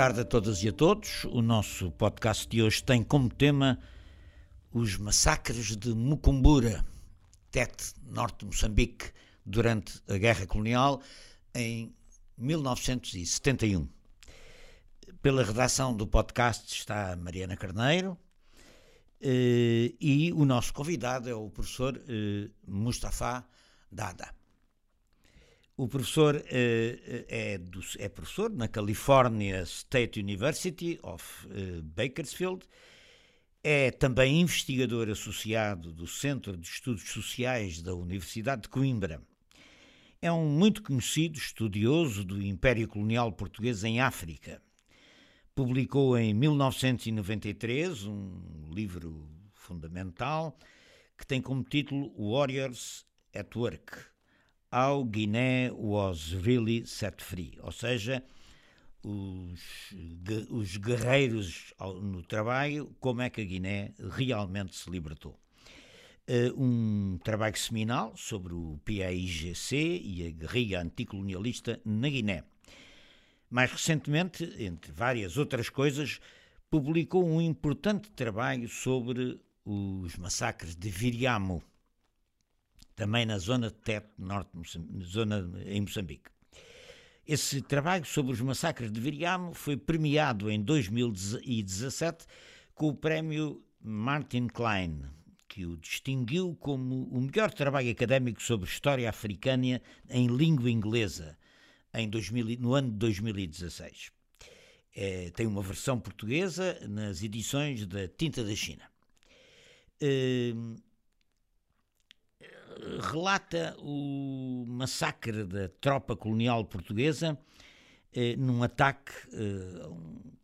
Tarde a todas e a todos. O nosso podcast de hoje tem como tema os massacres de Mucumbura, Tete, norte de Moçambique, durante a Guerra Colonial em 1971. Pela redação do podcast está Mariana Carneiro eh, e o nosso convidado é o professor eh, Mustafa Dada. O professor eh, é, do, é, professor na California State University of Bakersfield, é também investigador associado do Centro de Estudos Sociais da Universidade de Coimbra. É um muito conhecido estudioso do Império Colonial Português em África. Publicou em 1993 um livro fundamental que tem como título Warriors at Work: How Guiné Was Really Set Free, ou seja, os, os guerreiros no trabalho, como é que a Guiné realmente se libertou. Uh, um trabalho seminal sobre o PAIGC e a guerrilha anticolonialista na Guiné. Mais recentemente, entre várias outras coisas, publicou um importante trabalho sobre os massacres de Viriamo, também na zona de Tete, norte, zona em Moçambique. Esse trabalho sobre os massacres de Viriamo foi premiado em 2017 com o prémio Martin Klein, que o distinguiu como o melhor trabalho académico sobre história africana em língua inglesa, em 2000, no ano de 2016. É, tem uma versão portuguesa nas edições da Tinta da China. É, relata o massacre da tropa colonial portuguesa é, num ataque é,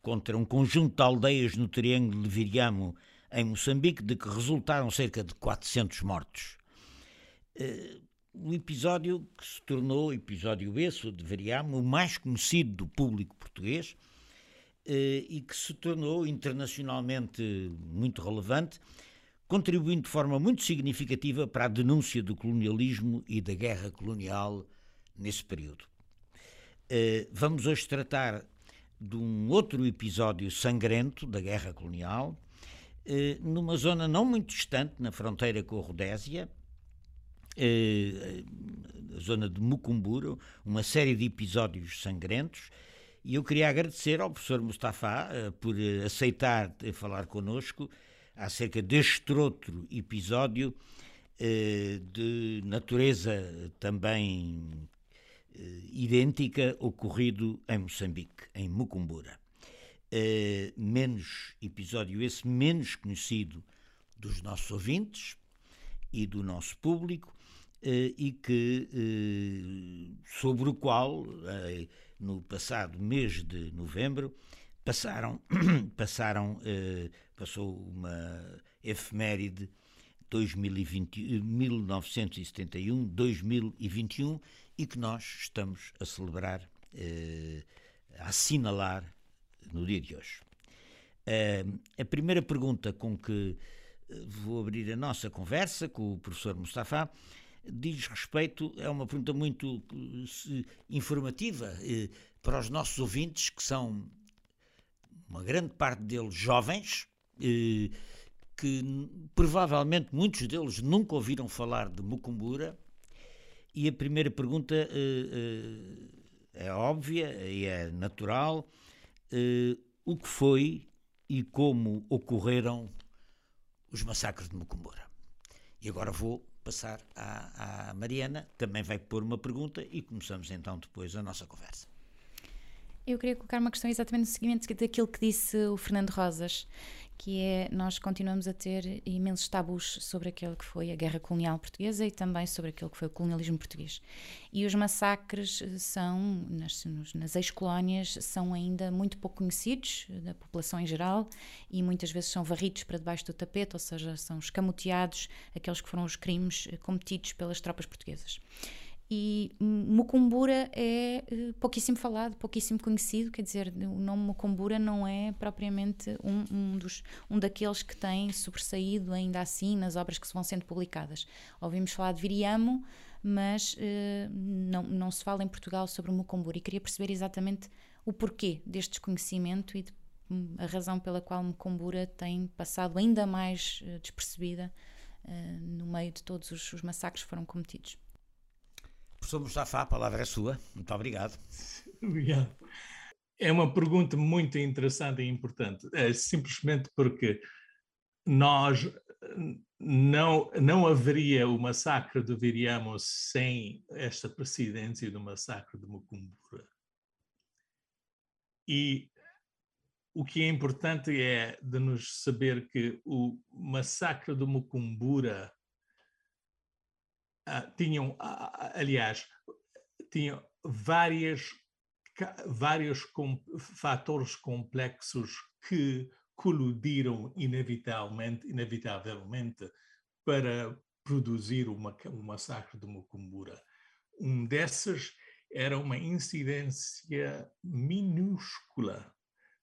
contra um conjunto de aldeias no Triângulo de Viriamo, em Moçambique, de que resultaram cerca de 400 mortos. É, um episódio que se tornou, episódio esse, deveria o mais conhecido do público português eh, e que se tornou internacionalmente muito relevante, contribuindo de forma muito significativa para a denúncia do colonialismo e da guerra colonial nesse período. Eh, vamos hoje tratar de um outro episódio sangrento da guerra colonial, eh, numa zona não muito distante, na fronteira com a Rodésia, eh, a zona de Mucumburo, uma série de episódios sangrentos. E eu queria agradecer ao professor Mustafa por aceitar falar connosco acerca deste outro episódio eh, de natureza também idêntica ocorrido em Moçambique, em Mucumbura. menos episódio esse menos conhecido dos nossos ouvintes e do nosso público, eh, e que, eh, sobre o qual, eh, no passado mês de novembro, passaram, passaram passou uma efeméride 2020, 1971-2021 e que nós estamos a celebrar, a assinalar no dia de hoje. A primeira pergunta com que vou abrir a nossa conversa com o professor Mustafa diz respeito, é uma pergunta muito informativa para os nossos ouvintes, que são uma grande parte deles jovens, uh, que provavelmente muitos deles nunca ouviram falar de Mucumbura. E a primeira pergunta é óbvia e é natural: o que foi e como ocorreram os massacres de Mucumbura? E agora vou passar à, à Mariana, também vai pôr uma pergunta e começamos então depois a nossa conversa. Eu queria colocar uma questão exatamente no seguimento daquilo que disse o Fernando Rosas, que é nós continuamos a ter imensos tabus sobre aquilo que foi a guerra colonial portuguesa e também sobre aquilo que foi o colonialismo português. E os massacres são, nas, nas ex-colónias, são ainda muito pouco conhecidos da população em geral e muitas vezes são varridos para debaixo do tapete, ou seja, são escamoteados aqueles que foram os crimes cometidos pelas tropas portuguesas. E Mucumbura é eh, pouquíssimo falado, pouquíssimo conhecido, quer dizer, o nome Mucumbura não é propriamente um, um, dos, um daqueles que tem sobressaído ainda assim nas obras que vão sendo publicadas. Ouvimos falar de Viriamo, mas uh, não, não se fala em Portugal sobre Mucumbura e queria perceber exatamente o porquê deste desconhecimento e de, hum, a razão pela qual Mecombura tem passado ainda mais uh, despercebida no meio de todos os, os massacres que foram cometidos. Professor Mustafa, a palavra é sua. Muito obrigado. Obrigado. É uma pergunta muito interessante e importante. É simplesmente porque nós não, não haveria o massacre de Viriamo sem esta presidência do massacre de Mucumbura. E o que é importante é de nos saber que o massacre de Mucumbura uh, tinham, uh, aliás, tinham várias, vários com, fatores complexos que colidiram inevitavelmente, inevitavelmente para produzir uma, um massacre de Mucumbura. Um desses era uma incidência minúscula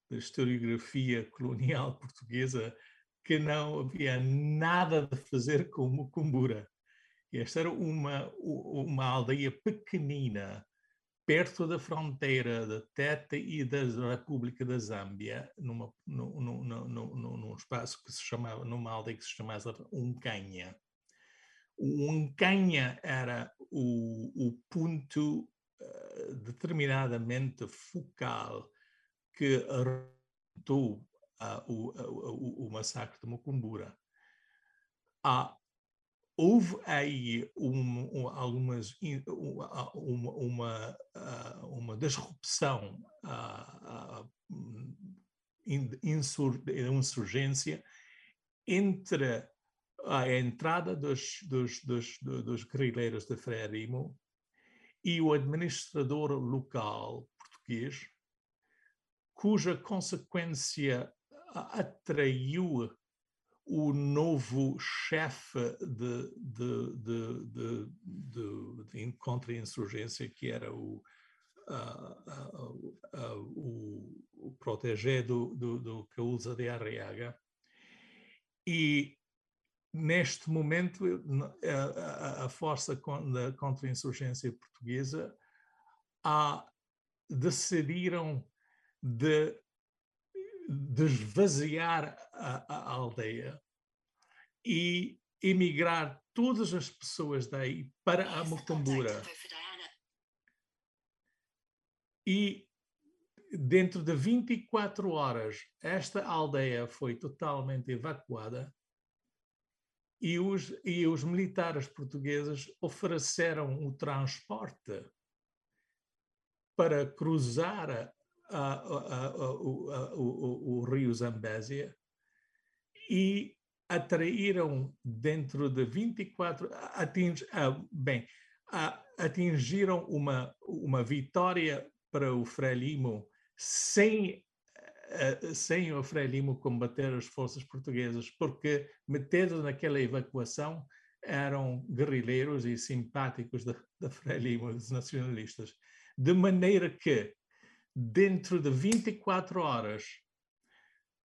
da historiografia colonial portuguesa que não havia nada de fazer com Mucumbura. Esta era uma, uma aldeia pequenina, perto da fronteira da Teta e da República da Zâmbia, numa, num, num, espaço que se chamava, numa aldeia que se chamava Uncanha. O Uncanha era o, o ponto uh, determinadamente focal que arrebentou uh, o, o, o, massacre de Mucumbura. Há houve aí um, um, algumas uma, uma, uma disrupção uh, insur, insurgência entre a entrada dos, dos, dos, dos guerrilheiros de Frelimo e o administrador local português, cuja consequência atraiu o novo chefe de, de, de, de, de, de contra-insurgência, que era o, uh, uh, uh, o, o protégé do, do, do Causa de Arriaga. E neste momento a, a força da contra-insurgência portuguesa a, decidiram de desvaziar a, a aldeia e emigrar todas as pessoas daí para a Mucumbura. E dentro de 24 horas, esta aldeia foi totalmente evacuada e os, e os militares portugueses ofereceram o transporte para cruzar a, o, o, rio Zambésia e atraíram dentro de 24 ating, bem atingiram uma uma vitória para o Frelimo sem sem o Frelimo combater as forças portuguesas porque metade naquela evacuação eram guerrilheiros e simpáticos da, da Frelimo, dos nacionalistas. De maneira que dentro de 24 horas,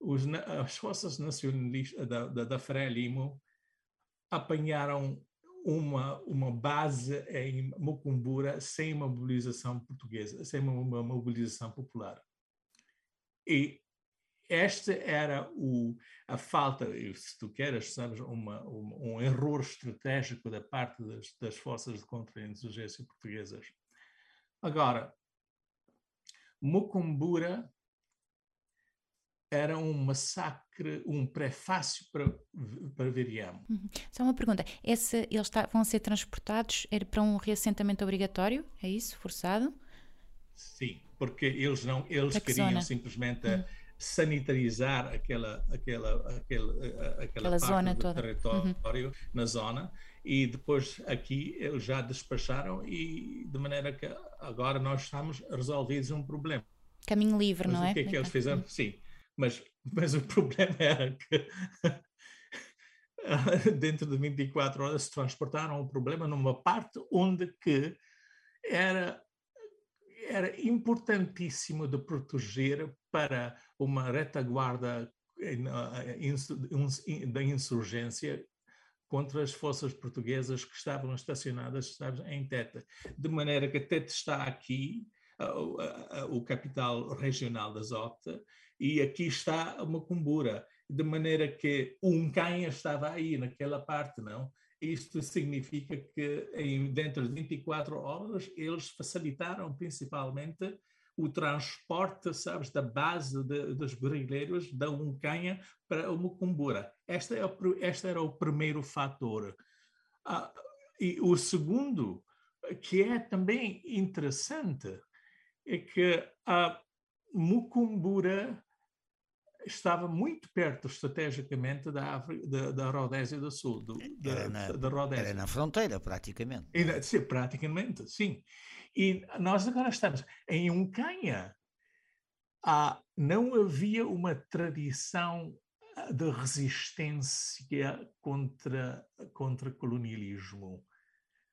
os, as forças nacionalistas da, da, da Frelimo apanharam uma, uma base em Mucumbura sem uma mobilização portuguesa, sem uma, uma mobilização popular. E esta era o, a falta, se tu queres, sabes, uma, um, um erro estratégico da parte das, das forças de contra-insurgência portuguesas. Agora, Mocumbura era um massacre, um prefácio para, para Viriamo. Uhum. Só uma pergunta: Esse, eles tá, vão ser transportados para um reassentamento obrigatório? É isso? Forçado? Sim, porque eles não eles que queriam simplesmente uhum. Sanitarizar aquela, aquela, aquela, aquela, aquela parte zona do toda. território uhum. na zona e depois aqui eles já despacharam e de maneira que agora nós estamos resolvidos um problema. Caminho livre, mas não é? O que é que eles fizeram? Sim, mas, mas o problema era que dentro de 24 horas se transportaram o problema numa parte onde que era era importantíssimo de proteger para uma retaguarda eh, da insurgência contra as forças portuguesas que estavam estacionadas sabes, em Teta. De maneira que Teta está aqui, o capital regional da Zota, e aqui está uma cumbura, de maneira que um canha estava aí, naquela parte, não? Isto significa que em, dentro de 24 horas eles facilitaram principalmente o transporte, sabes, da base de, dos guerrilheiros da Uncanha para o Mucumbura. Este, é o, este era o primeiro fator. Ah, e o segundo, que é também interessante, é que a Mucumbura estava muito perto estrategicamente da, da, da Rodésia do Sul. Do, da, era, na, da Rodésia. era na fronteira, praticamente. E, sim, praticamente, sim. E nós agora estamos em Uncanha. Ah, não havia uma tradição ah, de resistência contra, contra colonialismo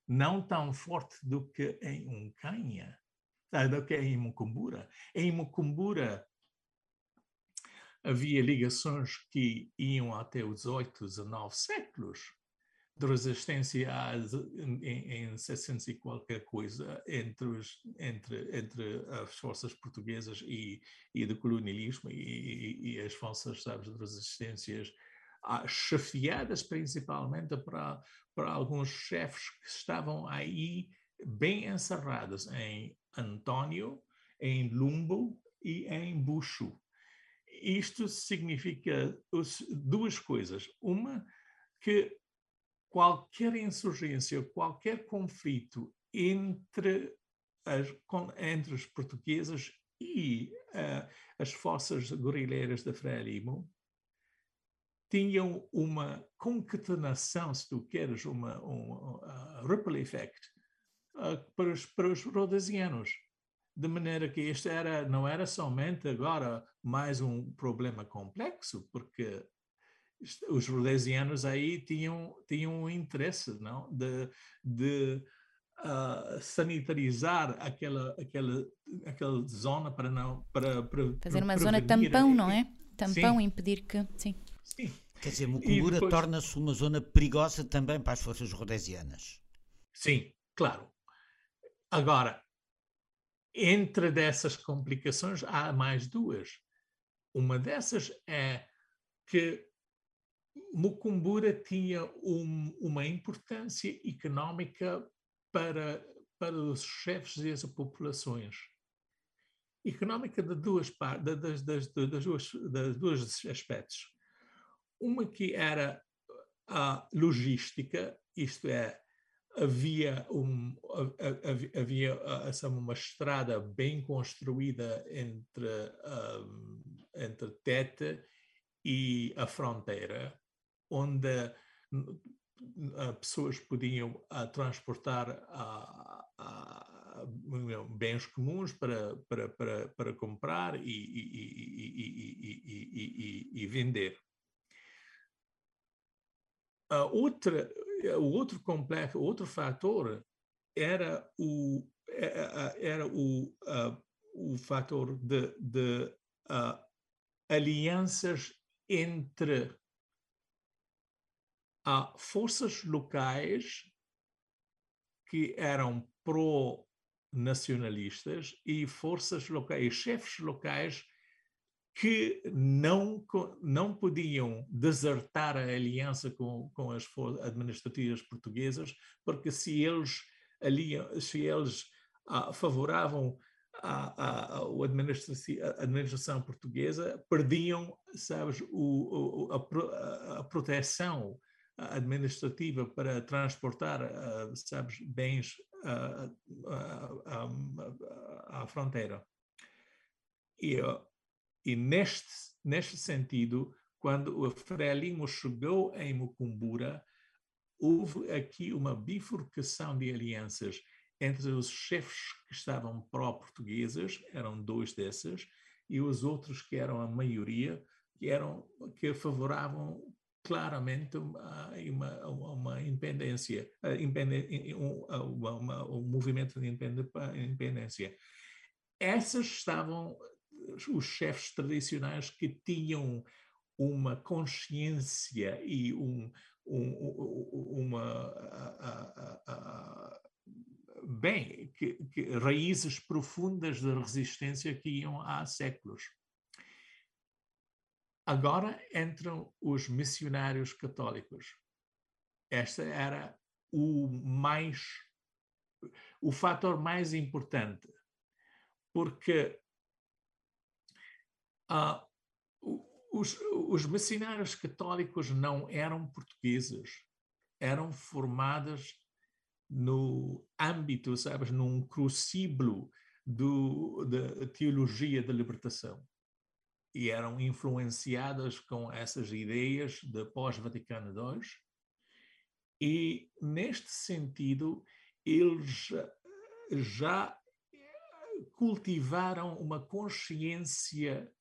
não tão forte do que em Uncanha, ah, do que em Mucumbura. Em Mucumbura, havia ligações que iam até os 18, 19 séculos de resistência em, em 700 e qualquer coisa entre, os, entre, entre as forças portuguesas e, e do colonialismo e, e, as forças sabes, de resistências ah, chefiadas principalmente para, para alguns chefes que estavam aí bem encerrados em Antônio, em Lumbo e em Bucho isto significa duas coisas. Uma, que qualquer insurgência, qualquer conflito entre, as, entre os portugueses e uh, as forças guerrilheiras da Frelimo tinham uma concatenação, se tu queres, uma, um uh, ripple effect uh, para, os, para os rodesianos de maneira que este era, não era somente agora mais um problema complexo, porque os rhodesianos aí tinham, tinham um interesse não? de, de uh, sanitarizar aquela, aquela, aquela zona para não para, para fazer uma zona tampão, não é? Tampão, sim. impedir que sim. sim. Quer dizer, Mucumbura depois... torna-se uma zona perigosa também para as forças rhodesianas. Sim, claro. Agora, entre dessas complicações há mais duas. Uma dessas é que Mucumbura tinha um, uma importância económica para, para os chefes e as populações. Económica de duas das, das, das, duas, das duas aspectos. Uma que era a logística, isto é, havia, um, havia essa, uma estrada bem construída entre, um, entre Tete e a fronteira, onde pessoas podiam uh, transportar uh, uh, bens comuns para, para, para, para comprar e, e, e, e vender. A outra, o outro complexo, outro fator era o é, é, é, era o, uh, o fator de, de uh, alianças entre uh, forças locais que eram pró-nacionalistas e forças locais, chefes locais que não, não podiam desertar a aliança com, com as administrativas portuguesas, porque se eles, aliam, se eles ah, favoravam a, a, a, administração portuguesa, perdiam, sabes, o, o, a, a, proteção administrativa para transportar, uh, sabes, bens uh, uh, à fronteira. E e neste, neste sentido, quando o Frelimo chegou em Mucumbura, houve aqui uma bifurcação de alianças entre os chefes que estavam pró-portugueses, eram dois desses, e os outros que eram a maioria, que eram que favoravam claramente uma, uma, uma independência, uma, uma, um movimento de independência. Essas estavam os chefes tradicionais que tinham uma consciência e um, um, uma. A, a, a, bem, que que, raízes profundas de resistência que iam há séculos. Agora entram os missionários católicos. Esta era o mais o fator mais importante, porque uh, os, os missionários católicos não eram portugueses, eram formados no âmbito, sabes, num crucíbulo da teologia da libertação. E eram influenciadas com essas ideias de pós-Vaticano II. E, neste sentido, eles já cultivaram uma consciência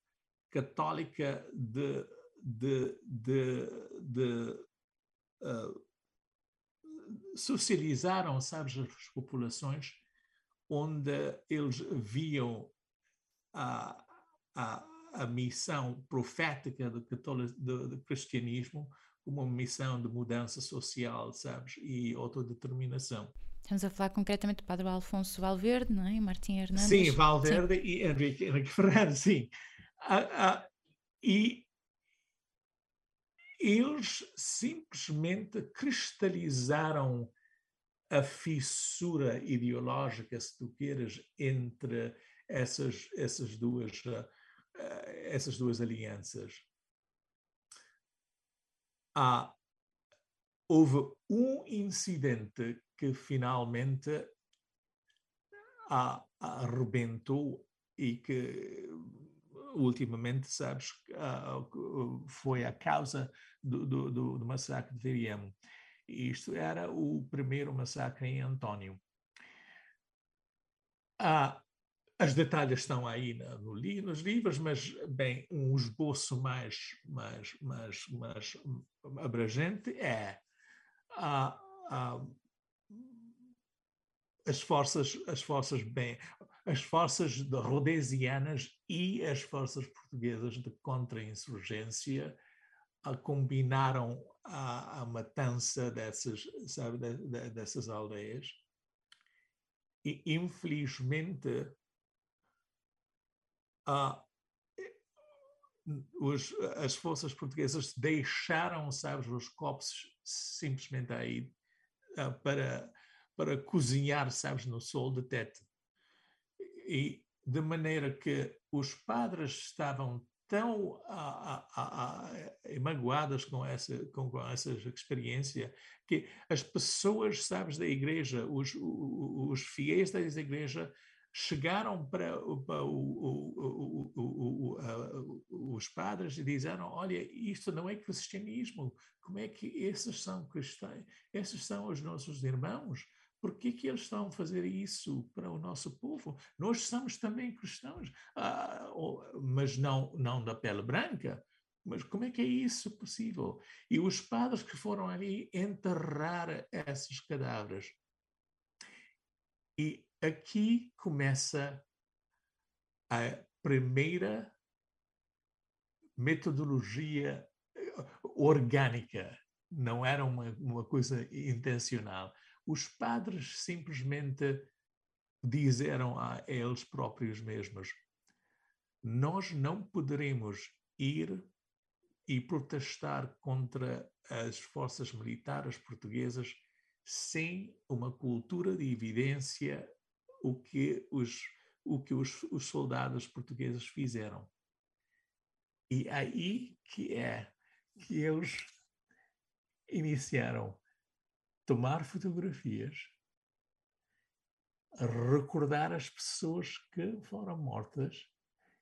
católica de, de, de, de uh, socializaram, sabes, as populações onde eles viam a, a, a missão profética do, do, do cristianismo como uma missão de mudança social, sabes, e autodeterminação. Estamos a falar concretamente do Padre Alfonso Valverde, não é? Martim Hernandes. Sim, Valverde sim. e Henrique, Henrique Ferreira, sim. Ah, ah, e eles simplesmente cristalizaram a fissura ideológica, se tu queres, entre essas, essas, duas, uh, essas duas alianças. Ah, houve um incidente que finalmente arrebentou e que ultimamente, sabes, foi a causa do, do, do, massacre de Viriamo. Isto era o primeiro massacre em Antônio. Ah, as detalhes estão aí no, no, nos livros, mas, bem, um esboço mais, mais, mais, mais abrangente é ah, ah, as forças, as forças bem, as forças rhodesianas e as forças portuguesas de contra-insurgência combinaram a, a, matança dessas, sabe, de, de, dessas aldeias. E, infelizmente, os, as forças portuguesas deixaram, sabes, os copos simplesmente aí para, para cozinhar, sabes, no sol de Tete. E de maneira que os padres estavam tão a, a, a, magoadas com essa, com, com essa experiência que as pessoas, sabes, da igreja, os, os, os fiéis da igreja, chegaram para, para o, o, os padres e disseram: Olha, isto não é cristianismo, como é que esses são cristãos? Esses são os nossos irmãos. Por que, que eles estão a fazer isso para o nosso povo? Nós somos também cristãos, ah, mas não, não da pele branca. Mas como é que é isso possível? E os padres que foram ali enterrar esses cadáveres. E aqui começa a primeira metodologia eh, orgânica, não era uma, uma coisa intencional. Os padres simplesmente disseram a eles próprios mesmos: Nós não poderemos ir e protestar contra as forças militares portuguesas sem uma cultura de evidência o que os, o que os, os soldados portugueses fizeram. E aí que é que eles iniciaram tomar fotografias, recordar as pessoas que foram mortas,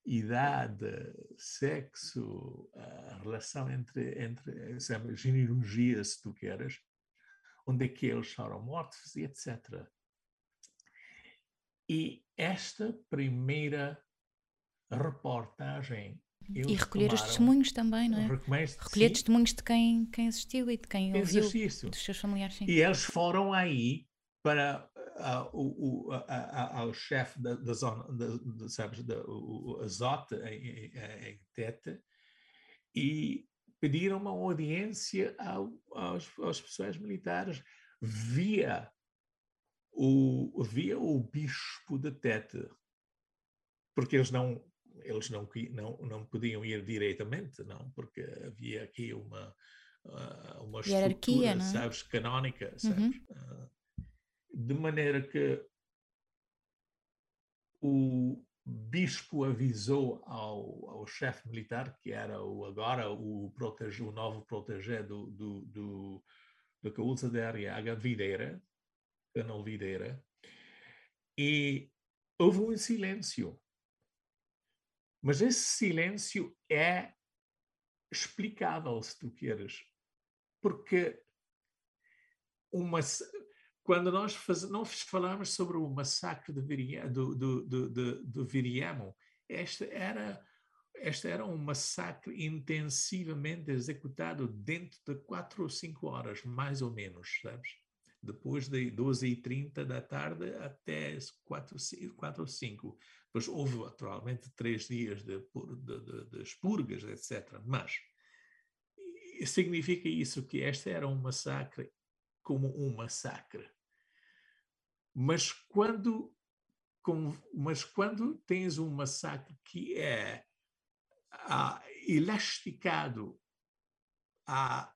idade, sexo, a relação entre, entre sabe, genealogia, se tu queres, onde é que eles foram mortos, etc. E esta primeira reportagem e recolher os testemunhos também, não é? Recolher sim. testemunhos de quem, quem assistiu e de quem ouviu, Exercício. dos seus familiares. Sim. E eles foram aí para uh, o, o, ao chefe da, da, zona, da, da, sabes, da, o, Azote em, em, em Tete e pediram uma audiência ao, aos, aos pessoais militares via o, havia o bispo de Tete, porque eles não eles não, não, não podiam ir diretamente, não, porque havia aqui uma, uh, uma Hierarquia, estrutura, é? sabes, canónica, sabes? Uhum. Uh, de maneira que o bispo avisou ao, ao chefe militar, que era o, agora o, protege, o novo protegé do, do, do, do Caúza de Arriaga, Videira, Canal Videira, e houve um silêncio. Mas esse silêncio é explicável, se tu queres, porque uma, quando nós faz, nós falamos sobre o massacre de Viria, do, do, do, do, Viriamo, esta era, esta era um massacre intensivamente executado dentro de quatro ou cinco horas, mais ou menos, sabes? Depois de 12h30 da tarde até 4, 4 ou 5. Depois houve, naturalmente, três dias de, de, de, de expurgas, etc. Mas significa isso que este era um massacre como um massacre. Mas quando, com, mas quando tens um massacre que é ah, elasticado há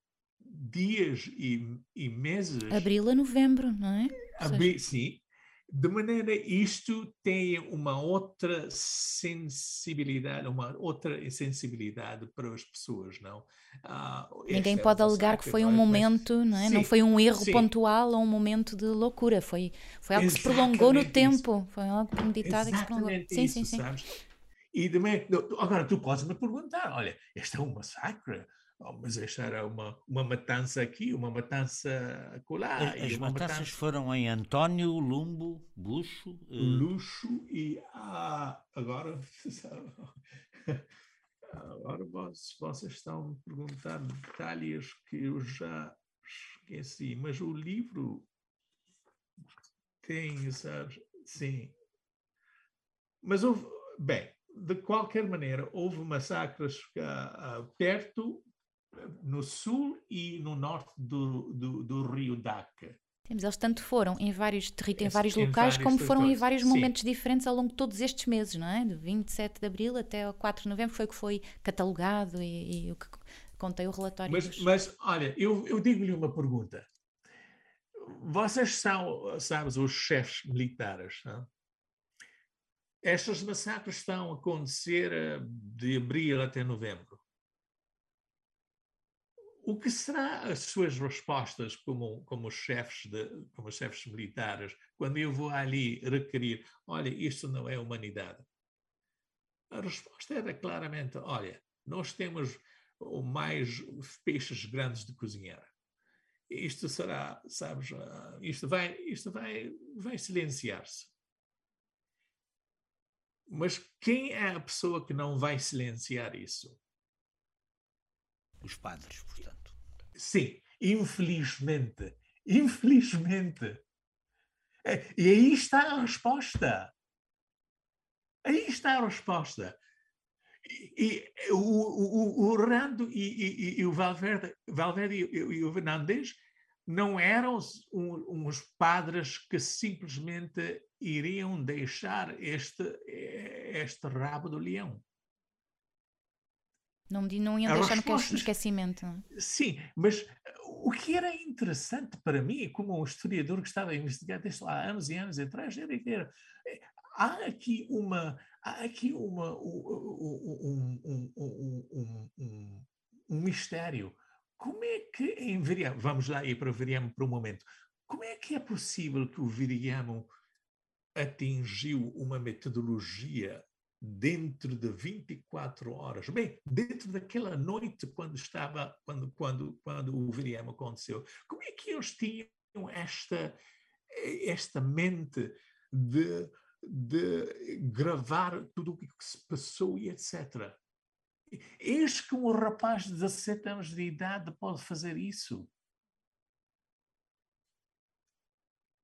dias e, e meses. Abril a novembro, não é? Abri, sim, de maneira isto tem uma outra sensibilidade, uma outra sensibilidade para as pessoas, não? Uh, Ninguém é pode é alegar que foi um momento, não é? Sim, não foi um erro sim. pontual ou um momento de loucura, foi, foi algo que se prolongou no tempo, foi algo premeditado que se prolongou. Isso, sim, sim, sim. Sabes? E também, agora tu podes me perguntar, olha, este é um massacre, Oh, mas esta era uma, uma matança aqui, uma matança acolá. As matanças matança... foram em António, Lumbo, Buxo. Eh, Luxo e ah, agora. agora vocês, vocês estão a perguntar detalhes que eu já esqueci, mas o livro tem, sabes? Sim. Mas houve, bem, de qualquer maneira, houve massacres uh, uh, perto no sul e no norte do, do, do rio Daca. Temos, eles tanto foram em vários em vários locais, como foram em vários momentos Sim. diferentes ao longo de todos estes meses, não é? De 27 de abril até o 4 de novembro foi o que foi catalogado e, e o que contei o relatório. Mas, dos... mas olha, eu, eu digo-lhe uma pergunta. Vocês são, sabes, os chefes militares, não? Estas massacres estão a acontecer eh, de abril até novembro o que será as suas respostas como, como chefes de, como chefes militares quando eu vou ali requerir, olha, isto não é humanidade? A resposta era claramente, olha, nós temos mais peixes grandes de cozinhar. Isto será, sabes, ah, isto vai, isto vai, vai silenciar-se. Mas quem é a pessoa que não vai silenciar isso? Os padres, portanto. Sim, infelizmente. Infelizmente. É, e aí está a resposta. Aí está a resposta. E, e o, o, o Rando e, e, o Valverde, Valverde e, o Fernandes não eram uns padres que simplesmente iriam deixar este, este rabo do leão. Não, não iam deixar respostas, no esquecimento. Sim, mas uh, o que era interessante para mim, como um historiador que estava a investigar desde lá anos e anos atrás, era que era, eh, há aqui uma há aqui uma, um, um, um, um, um mistério. Como é que em Viriamo, vamos lá ir para Viriamo por um momento, como é que é possível que o Viriamo atingiu uma metodologia dentro de 24 horas. Bem, dentro daquela noite quando estava, quando, quando, quando o Viriamo aconteceu, como é que eles tinham esta, esta mente de, de gravar tudo o que se passou e etc. Eis que um rapaz de 17 anos de idade pode fazer isso.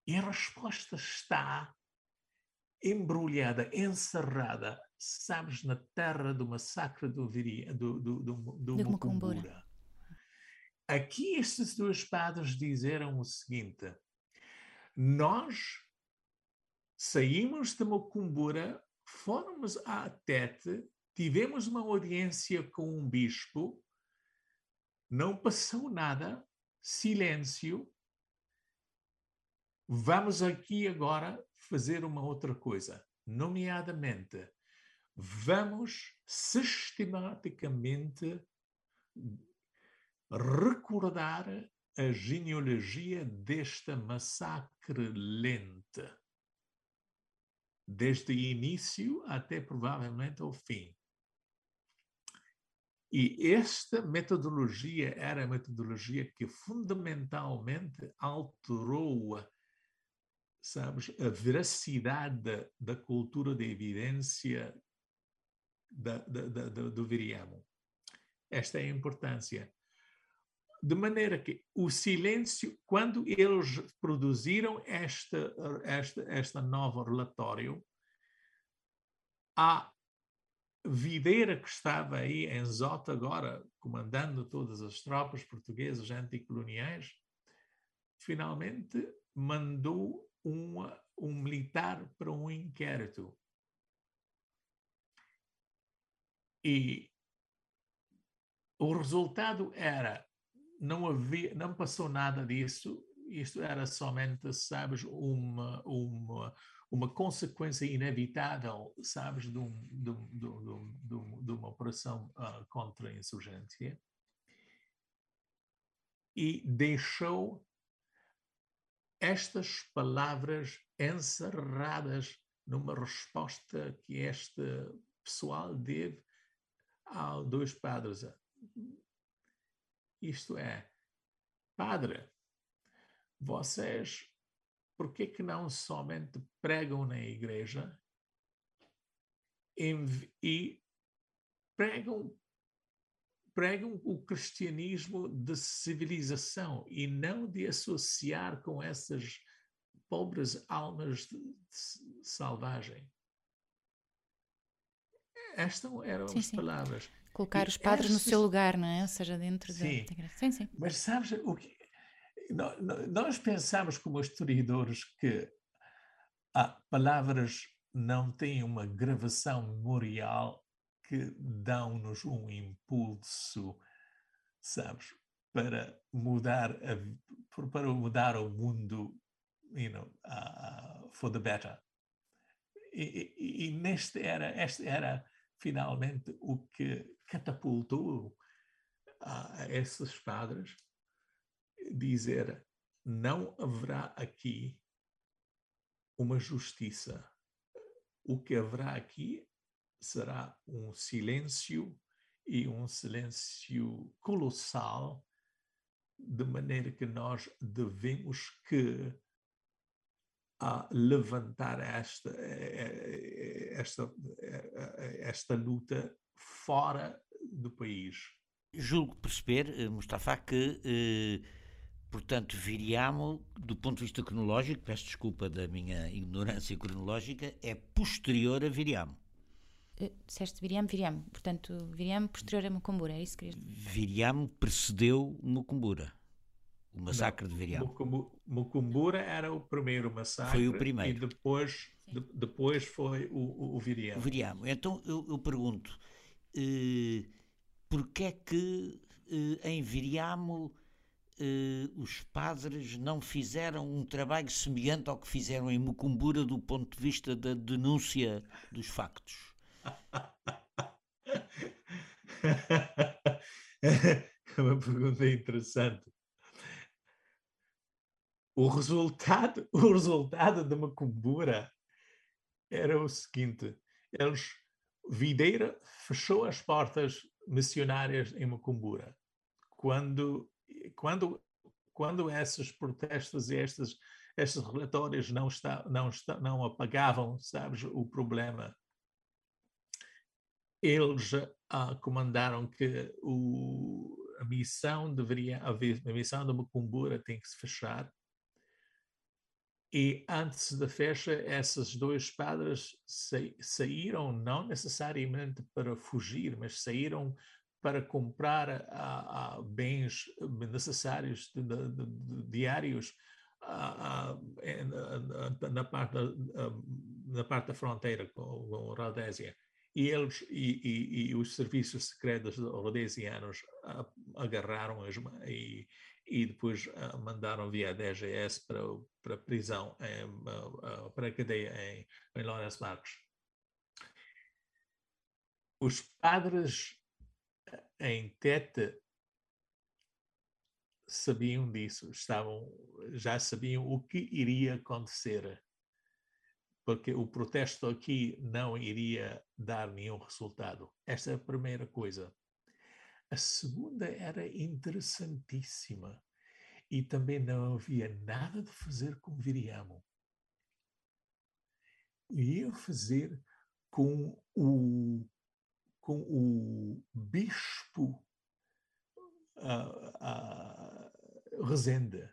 E a resposta está embrulhada, encerrada sabes, na terra do massacre do, Viri, do, do, do, do, do Mucumbura. Aqui estes dois padres disseram o seguinte: nós saímos de Mocumbura, fomos à Tete, tivemos uma audiência com um bispo, não passou nada, silêncio. Vamos aqui agora fazer uma outra coisa, nomeadamente, vamos sistematicamente recordar a genealogia desta massacre lenta, desde o início até provavelmente o fim. E esta metodologia era a metodologia que fundamentalmente alterou, sabes, a veracidade da cultura de evidência da, da, da, do Viriamo. Esta é a importância. De maneira que o silêncio, quando eles produziram esta, esta, esta nova relatório, a Videira, que estava aí em Zota agora, comandando todas as tropas portuguesas anticoloniais, finalmente mandou uma, um militar para um inquérito. E o resultado era não havia, não passou nada disso. Isto era somente, sabes, uma, uma, uma consequência inevitável, sabes, de, um, de, de, de uma operação uh, contra a insurgência. E deixou estas palavras encerradas numa resposta que este pessoal deve a dois padres. Isto é, Padre, vocês, por que, que não somente pregam na igreja e pregam, pregam o cristianismo de civilização e não de associar com essas pobres almas de, de selvagem? Estas eram sim, as sim. palavras. Colocar os padres no seu lugar, não é? Ou seja, dentro sim. da. Sim, sim. Mas sabes, o que, nós pensamos como historiadores que ah, palavras não têm uma gravação memorial que dão-nos um impulso, sabes, para mudar a, para mudar o mundo, you know, uh, for the better. E, e, e neste era, este era finalmente o que catapultou a esses padres dizer não haverá aqui uma justiça. O que haverá aqui será um silêncio e um silêncio colossal, de maneira que nós devemos que a levantar esta, eh, eh, esta, eh, esta luta fora do país. Julgo perceber, Mustafa, que, portanto, Viriamo, do ponto de vista cronológico, peço desculpa da minha ignorância cronológica, é posterior a Viriamo. Disseste Viriamo, Viriamo. Portanto, Viriamo posterior a Mucumbura, é isso que querias dizer? Viriamo precedeu Mucumbura. O massacre Não, de Viriamo. Mucumbura era o primeiro massacre. Foi o primeiro. E depois, de, depois foi o, o, o Viriamo. O Viriamo. Então eu, eu pergunto, eh, porquê é que eh, em Viriamo eh, os padres não fizeram um trabalho semelhante ao que fizeram em Mucumbura do ponto de vista da denúncia dos factos? é uma pergunta interessante o resultado, o resultado de Macumbura era o seguinte: eles, Videira fechou as portas missionárias em Macumbura. Quando, quando, quando esses protestos e estes, estes relatórios não, está, não, está, não apagavam, sabes, o problema, eles ah, comandaram que o, a missão deveria, a, missão de Macumbura tem que se fechar e antes da fecha, esses dois padres saíram não necessariamente para fugir, mas saíram para comprar a, a bens necessários de, de, de, diários a, na, parte na parte da fronteira com, com Rodésia. E eles e, e, e, os serviços secretos rodesianos agarraram e, e depois mandaram via DGS para, para prisão, em, para a cadeia em, em Lourenço Marcos. Os padres em Tete sabiam disso, estavam, já sabiam o que iria acontecer, porque o protesto aqui não iria dar nenhum resultado. Esta é a primeira coisa. A segunda era interessantíssima e também não havia nada de fazer com Viriamo. Ia fazer com o, com o bispo a, Resende.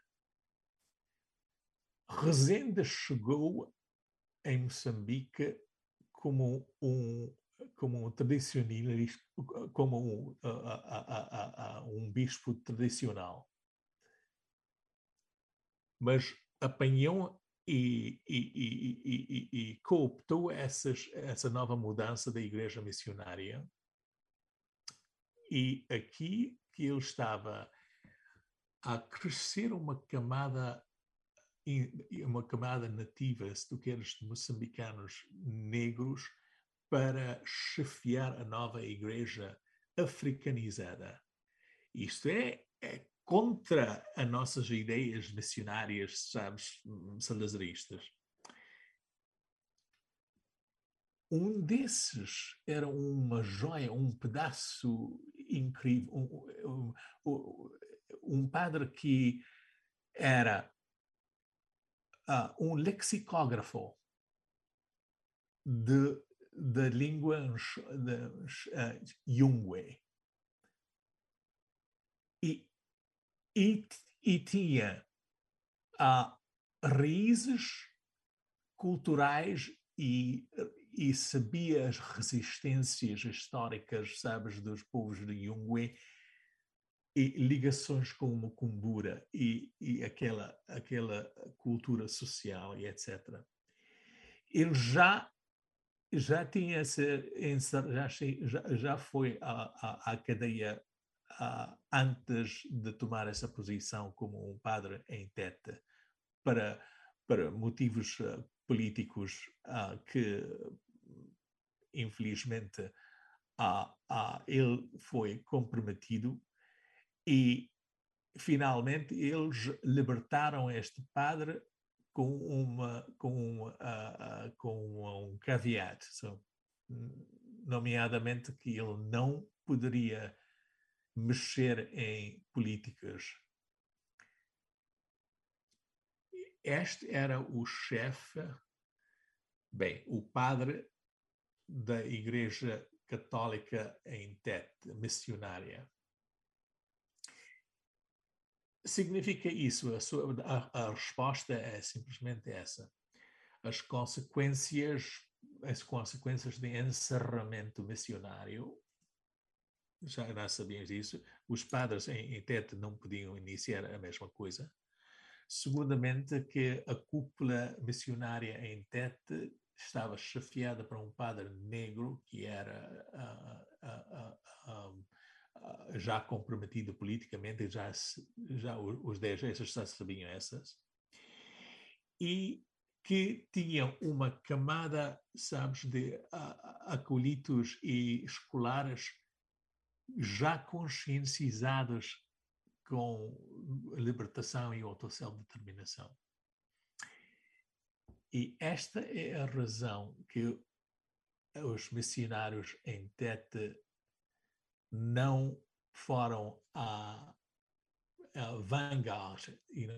Resende chegou em Moçambique como um como um tradicionalista, como um, a, um bispo tradicional, mas apanhou e, e, e, e, cooptou essas, essa nova mudança da igreja missionária. E aqui que ele estava a crescer uma camada uma camada nativa, se tu queres, de moçambicanos negros para chefiar a nova igreja africanizada. Isto é, é contra as nossas ideias missionárias, sabes, salazaristas. Um desses era uma joia, um pedaço incrível, um, um, um padre que era uh, um lexicógrafo de, da língua uh, Yungwe. E, e, e tinha uh, raízes culturais e, e sabia as resistências históricas, sabes, dos povos de Yungwe e ligações com uma cumbura e, e aquela, aquela cultura social e etc. Ele já já tinha se já, já, foi à, à, à cadeia à, antes de tomar essa posição como um padre em Tete para para motivos uh, políticos uh, que infelizmente ele foi comprometido e finalmente eles libertaram este padre com uma com, uh, uh, com um caveat, so, nomeadamente que ele não poderia mexer em políticas. Este era o chefe, bem, o padre da Igreja Católica em Tete, missionária significa isso? A, sua, a, a, resposta é simplesmente essa. As consequências, as consequências de encerramento missionário, já, já sabíamos disso, os padres em, em Tete não podiam iniciar a mesma coisa. Segundamente, que a cúpula missionária em Tete estava chefiada por um padre negro que era uh, uh, uh, já comprometido politicamente, já, já os 10 essas já sabiam essas, e que tinham uma camada, sabes, de acolitos e escolares já conscienciados com libertação e autosself-determinação. E esta é a razão que os missionários em Tete não foram à vanguard, em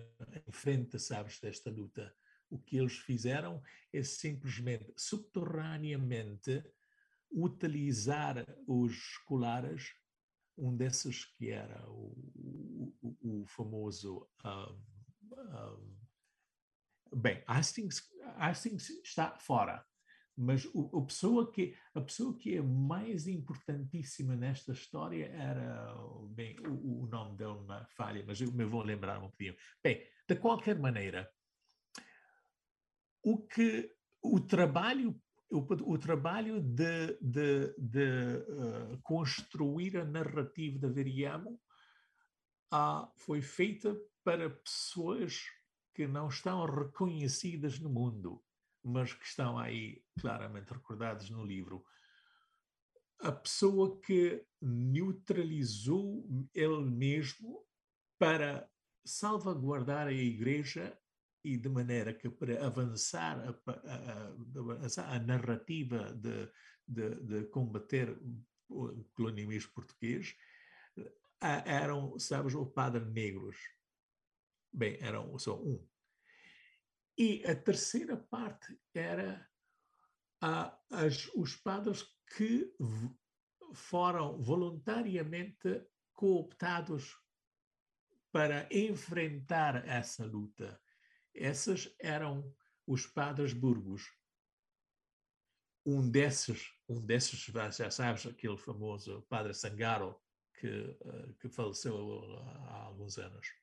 frente, sabes, desta luta. O que eles fizeram é simplesmente, subterraneamente, utilizar os escolares, um desses que era o, o, o famoso. Um, um, bem, Hastings, Hastings está fora mas o, a, pessoa que, a pessoa que é mais importantíssima nesta história era, bem, o, o nome dele uma falha, mas eu me vou lembrar um pouquinho. Bem, de qualquer maneira, o que o trabalho o, o trabalho de, de, de uh, construir a narrativa da Veriamo uh, foi feita para pessoas que não estão reconhecidas no mundo, mas que estão aí claramente recordadas no livro. A pessoa que neutralizou ele mesmo para salvaguardar a igreja e de maneira que para avançar a, a, a, a narrativa de, de, de, combater o colonialismo português eram, sabes, o padre negros. Bem, eram só um. E a terceira parte era as, os padres que foram voluntariamente cooptados para enfrentar essa luta essas eram os padres burgos. Um desses, um desses, já sabes, aquele famoso padre Sangaro, que, uh, que faleceu há alguns anos.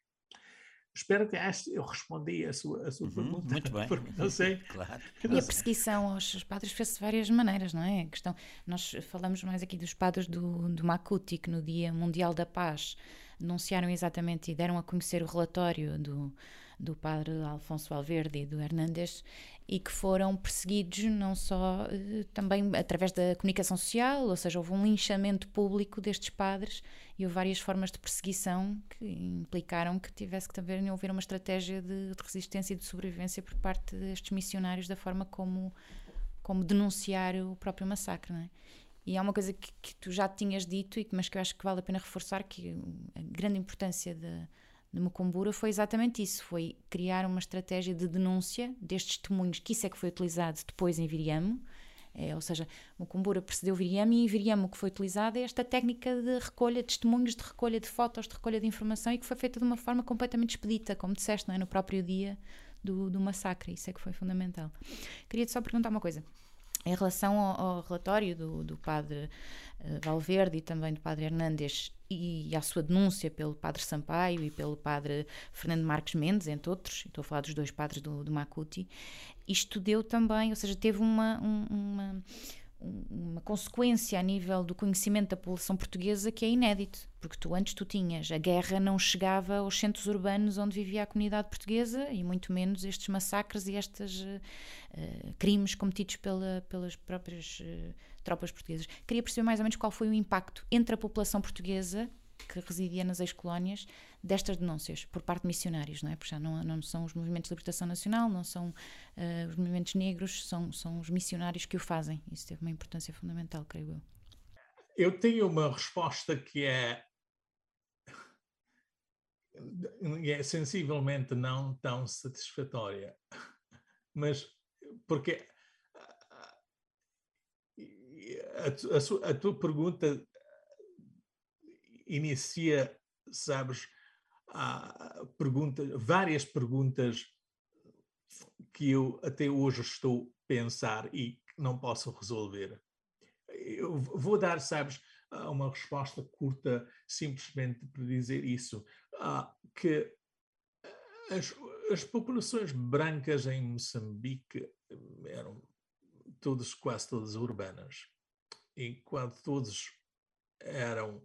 Espero que eu respondi a sua, a sua uhum, pergunta. Muito bem. Porque não sei. claro. E a perseguição aos padres fez-se de várias maneiras, não é? A questão, nós falamos mais aqui dos padres do, do Macuti, que no Dia Mundial da Paz denunciaram exatamente e deram a conhecer o relatório do, do padre Alfonso Valverde e do Hernandes e que foram perseguidos não só eh, também através da comunicação social, ou seja, houve um linchamento público destes padres e houve várias formas de perseguição que implicaram que tivesse que também haver uma estratégia de, resistência e de sobrevivência por parte destes missionários da forma como, como denunciar o próprio massacre, não é? E há uma coisa que, que tu já tinhas dito, mas que eu acho que vale a pena reforçar, que a grande importância de, de Mucumbura foi exatamente isso, foi criar uma estratégia de denúncia destes testemunhos, que isso é que foi utilizado depois em Viriamo, é, ou seja, Mucumbura precedeu Viriamo e em Viriamo o que foi utilizado é esta técnica de recolha de testemunhos, de recolha de fotos, de recolha de informação e que foi feita de uma forma completamente expedita, como disseste, não é? no próprio dia do, do massacre, isso é que foi fundamental. Queria-te só perguntar uma coisa. Em relação ao, ao relatório do, do padre uh, Valverde e também do padre Hernandes e à sua denúncia pelo padre Sampaio e pelo padre Fernando Marques Mendes, entre outros, estou a falar dos dois padres do, do Macuti, isto deu também, ou seja, teve uma, uma uma consequência a nível do conhecimento da população portuguesa que é inédito, porque tu antes tu tinhas, a guerra não chegava aos centros urbanos onde vivia a comunidade portuguesa e muito menos estes massacres e estes uh, crimes cometidos pela, pelas próprias uh, tropas portuguesas. Queria perceber mais ou menos qual foi o impacto entre a população portuguesa que residia nas ex-colónias destas denúncias por parte de missionários, não é? Porque já não, não são os movimentos de libertação nacional, não são uh, os movimentos negros, são, são os missionários que o fazem. Isso teve uma importância fundamental, creio eu. Eu tenho uma resposta que é, é sensivelmente não tão satisfatória, mas porque a, a, a tua pergunta inicia, sabes, pergunta, várias perguntas que eu até hoje estou a pensar e não posso resolver. Eu vou dar, sabes, uma resposta curta, simplesmente para dizer isso, que as, as populações brancas em Moçambique eram todas, quase todas urbanas, enquanto todos eram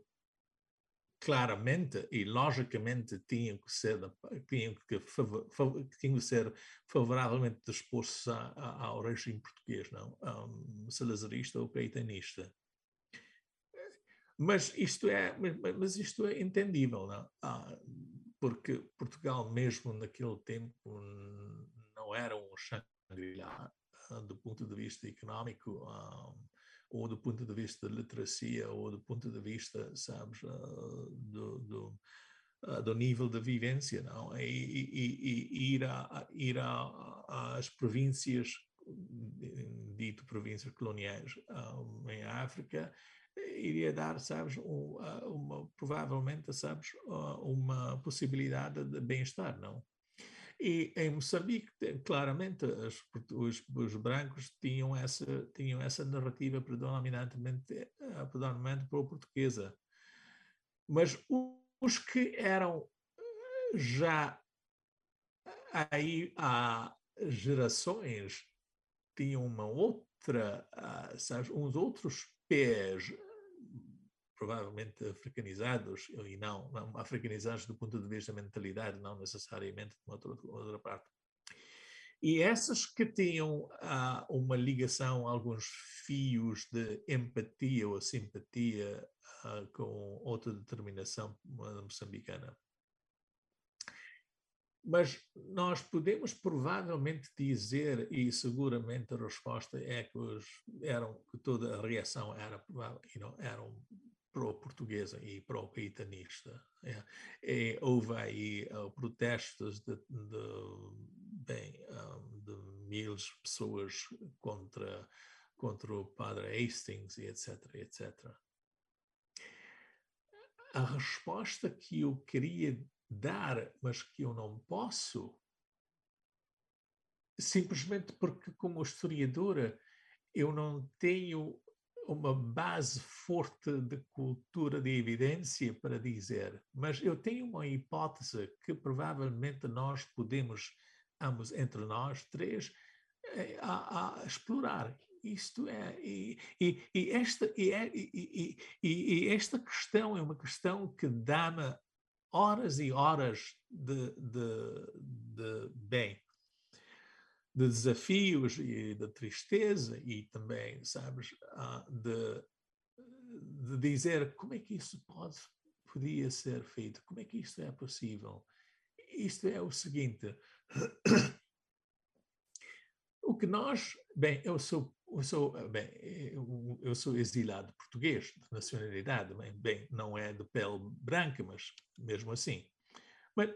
claramente e logicamente tinham que ser tinham que, tinham que ser favoravelmente dispostos a, a, ao regime português, não, um, salazarista ou caetanista. Mas isto é, mas isto é entendível, não? Ah, porque Portugal mesmo naquele tempo não era um Shangri-La ah, do ponto de vista económico. Ah, ou do ponto de vista da literacia, ou do ponto de vista, sabes, uh, do, do, uh, do, nível de vivência, não? E, e, e ir, a, ir a, às províncias, dito províncias coloniais um, em África, iria dar, sabes, um, uma, provavelmente, sabes, uma possibilidade de bem-estar, não? E em Moçambique, claramente, os, os, os, brancos tinham essa, tinham essa narrativa predominantemente, eh, predominantemente pro-portuguesa. Mas os que eram já aí há gerações tinham uma outra, sabes, uns outros pés provavelmente africanizados, e não, não, africanizados do ponto de vista da mentalidade, não necessariamente de uma outra, outra parte. E essas que tinham uh, uma ligação, alguns fios de empatia ou simpatia uh, com outra determinação moçambicana. Mas nós podemos provavelmente dizer, e seguramente a resposta é que, os, eram, que toda a reação era, you know, eram pró-portuguesa e pró-caetanista. É, e houve aí uh, protestos de, de, bem, um, de mil pessoas contra, contra o padre Hastings e etc, etc. A resposta que eu queria dar, mas que eu não posso, simplesmente porque, como historiadora, eu não tenho uma base forte de cultura de evidência para dizer, mas eu tenho uma hipótese que provavelmente nós podemos, ambos entre nós três, eh, a, a explorar. Isto é, e, e, e esta, e, é, e, e, esta questão é uma questão que dá-me horas e horas de, de, de bem, de desafios e de tristeza e também, sabes, de, de dizer como é que isso pode, podia ser feito, como é que isto é possível. Isto é o seguinte, o que nós, bem, eu sou, eu sou, bem, eu, sou exilado português, de nacionalidade, bem, não é de pele branca, mas mesmo assim. Mas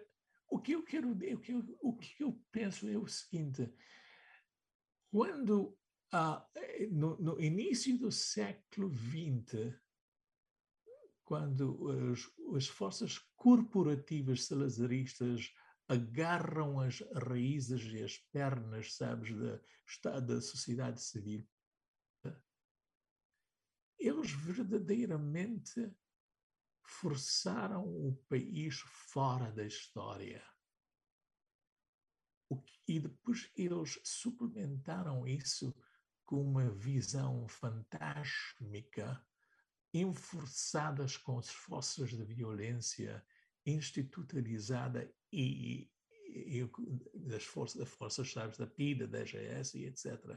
o que eu quero, o que eu, o que eu penso é o seguinte: quando ah, no, no, início do século XX, quando as, as forças corporativas salazaristas agarram as raízes e as pernas, sabes, da, da sociedade civil, eles verdadeiramente forçaram o país fora da história. e depois eles suplementaram isso com uma visão fantástica, enforçadas com as forças de violência institucionalizada e, e, e das forças, das forças chaves da PIDA, da DGS e etc.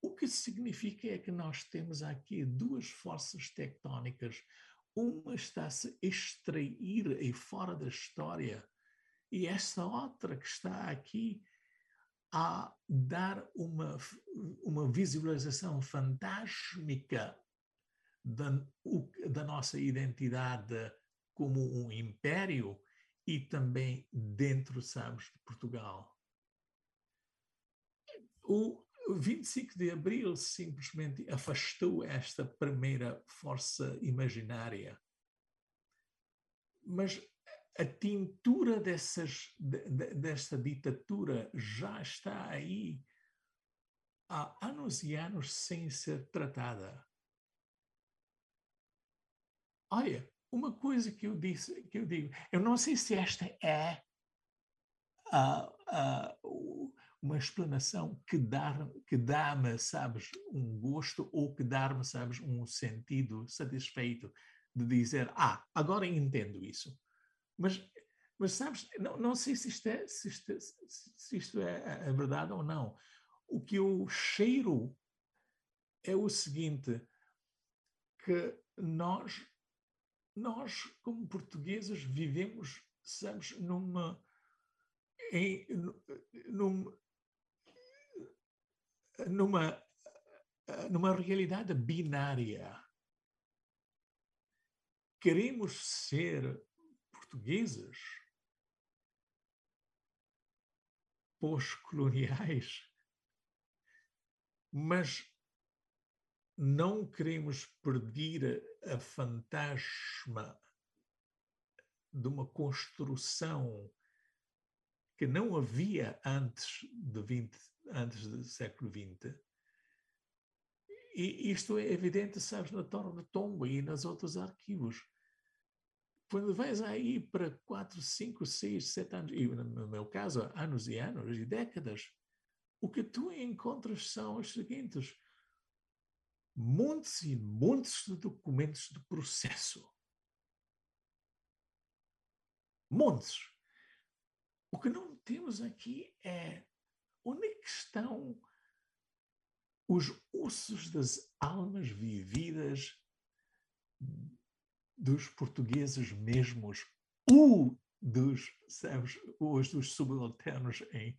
O que significa é que nós temos aqui duas forças tectónicas uma está-se a extrair aí fora da história e esta outra que está aqui a dar uma, uma visualização fantástica da, da nossa identidade como um império e também dentro, sabes, de Portugal. O, o 25 de abril simplesmente afastou esta primeira força imaginária. Mas a tintura dessas, de, desta ditadura já está aí há anos e anos sem ser tratada. Olha, uma coisa que eu disse, que eu digo, eu não sei se esta é a, uma explanação que dá que dá-me, sabes, um gosto ou que dá-me, sabes, um sentido satisfeito de dizer, ah, agora entendo isso. Mas, mas sabes, não, não sei se isto, é, se isto, se isto é, é verdade ou não. O que eu cheiro é o seguinte, que nós, nós como portugueses, vivemos, sabes, numa, em, num, numa, numa realidade binária. Queremos ser portugueses pós-coloniais, mas não queremos perder a fantasma de uma construção que não havia antes de 20, antes do século XX. E isto é evidente, sabes, na Torre de Tomba e nos outros arquivos. Quando vais aí para 4, 5, 6, 7 anos, e no meu caso, anos e anos e décadas, o que tu encontras são os seguintes: montes e montes de documentos de processo. Montes. O que não temos aqui é onde é que estão os ossos das almas vividas dos portugueses mesmos, ou dos, sabes, os dos subalternos em,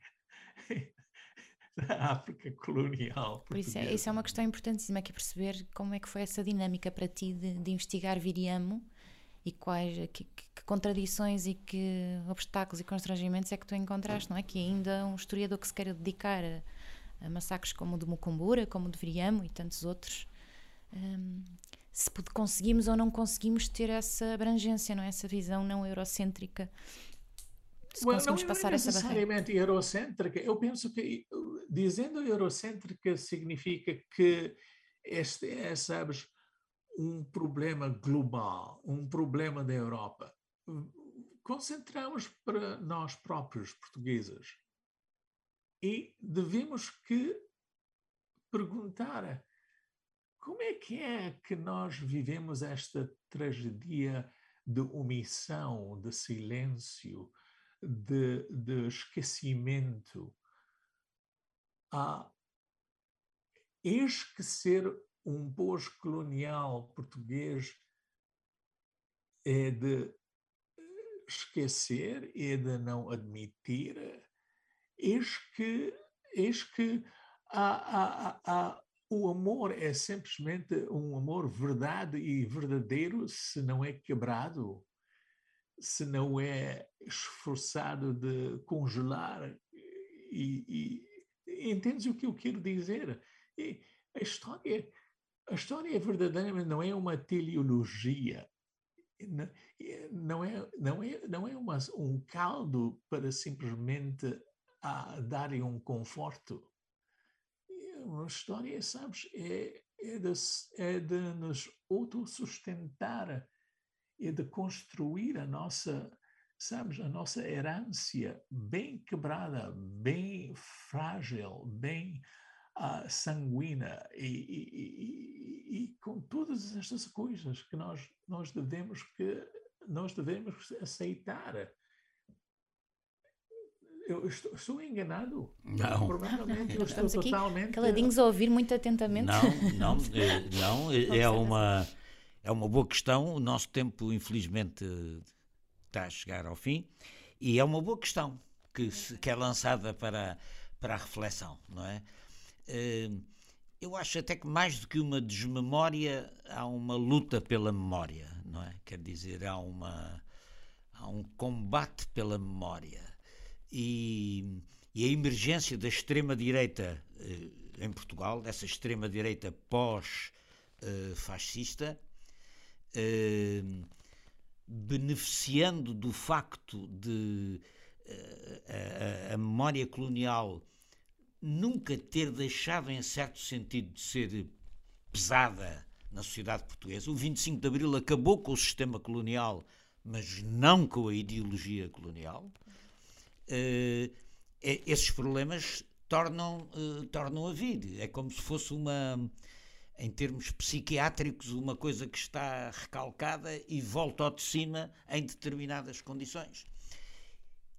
da África colonial. Por isso, é, isso é uma questão importantíssima, que é perceber como é que foi essa dinâmica para ti de, de investigar Viriamo e quais que, que, contradições e que obstáculos e constrangimentos é que tu encontraste, não é? Que ainda um historiador que se queira dedicar a, a massacres como o de Mucumbura, como o de Viriamo e tantos outros, um, se conseguimos ou não conseguimos ter essa abrangência, não é? essa visão não eurocêntrica. Se well, conseguimos não, passar não é essa necessariamente eurocêntrica. Eu penso que dizendo eurocêntrica significa que este é, sabes, um problema global, um problema da Europa. Concentramos para nós próprios portugueses e devemos que perguntar como é que é que nós vivemos esta tragédia de omissão, de silêncio, de, de esquecimento? Ah, eis que ser um pós-colonial português é de esquecer, é de não admitir, eis que, eis que há, há, há o amor é simplesmente um amor verdade e verdadeiro se não é quebrado, se não é esforçado de congelar. E, e entendes o que eu quero dizer? E a história, a história verdadeiramente não é uma teleologia. Não é, não é, não é uma, um caldo para simplesmente a, ah, darem um conforto uma história, sabes, é, é, de, é de nos autossustentar, é de construir a nossa, sabes, a nossa herência bem quebrada, bem frágil, bem uh, sanguínea e, e, e, e, com todas estas coisas que nós, nós devemos que nós devemos aceitar eu estou, estou enganado. Não. Provavelmente eu estou aqui totalmente. Caladinhos a ouvir muito atentamente. Não, não, eh, não. É uma, é uma boa questão. O nosso tempo, infelizmente, está a chegar ao fim. E é uma boa questão que, se, que é lançada para, para a reflexão, não é? Eu acho até que mais do que uma desmemória, há uma luta pela memória, não é? Quer dizer, há, uma, há um combate pela memória e, e a emergência da extrema-direita eh, em Portugal, dessa extrema-direita pós-fascista, beneficiando do facto de eh, a, a, memória colonial nunca ter deixado, em certo sentido, de ser pesada na sociedade portuguesa. O 25 de Abril acabou com o sistema colonial, mas não com a ideologia colonial uh, esses problemas tornam, uh, tornam a vir. É como se fosse uma, em termos psiquiátricos, uma coisa que está recalcada e volta ao de cima em determinadas condições.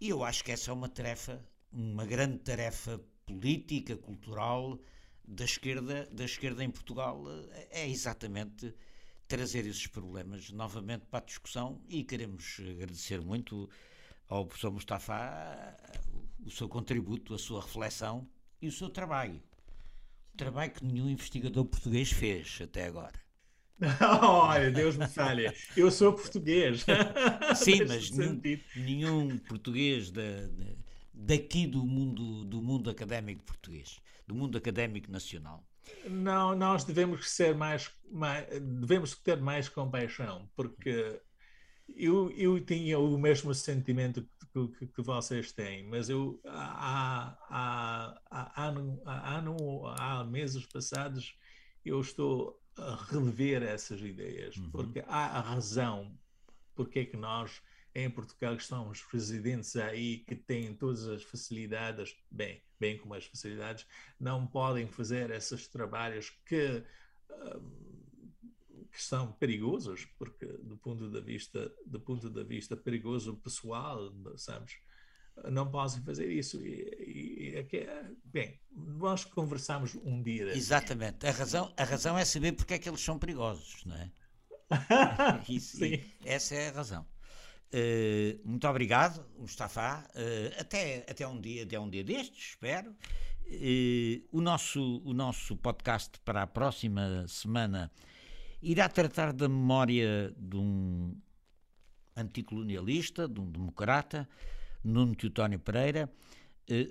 E eu acho que essa é uma tarefa, uma grande tarefa política, cultural da esquerda, da esquerda em Portugal, é exatamente trazer esses problemas novamente para a discussão e queremos agradecer muito ao professor Mustafa o seu contributo, a sua reflexão e o seu trabalho. Trabalho que nenhum investigador português fez até agora. Olha, Deus me falha. Eu sou português. Sim, mas nenhum, nenhum, português da, daqui do mundo, do mundo académico português, do mundo académico nacional. Não, nós devemos ser mais, mais devemos ter mais compaixão, porque eu, eu tinha o mesmo sentimento que, que, que vocês têm, mas eu há, há, há, ano, há, ano, há meses passados eu estou a rever essas ideias, uhum. porque há a razão porque é que nós em Portugal estão os residentes aí que têm todas as facilidades, bem, bem como as facilidades, não podem fazer esses trabalhos que, que são perigosos, porque do ponto de vista do ponto de vista perigoso pessoal, sabes, não podem fazer isso. E, e, e, é bem, nós conversamos um dia. Exatamente. A razão, a razão é saber porque é que eles são perigosos, não é? Isso, Sim. essa é a razão. Uh, muito obrigado, Mustafa. Uh, até, até, um dia, até um dia destes, espero. Uh, o, nosso, o nosso podcast para a próxima semana irá tratar da memória de um anticolonialista, de um democrata, Nuno Teutónio Pereira.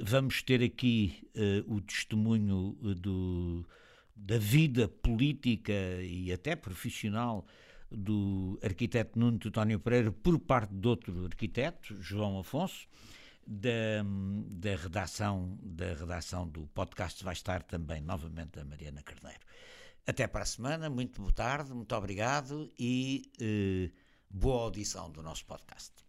vamos ter aqui o testemunho do, da vida política e até profissional do arquiteto Nuno Teutónio Pereira por parte de outro arquiteto, João Afonso, da, da, redação, da redação do podcast vai estar também novamente a Mariana Carneiro. Até para a semana, muito boa tarde, muito obrigado e eh, boa audição do nosso podcast.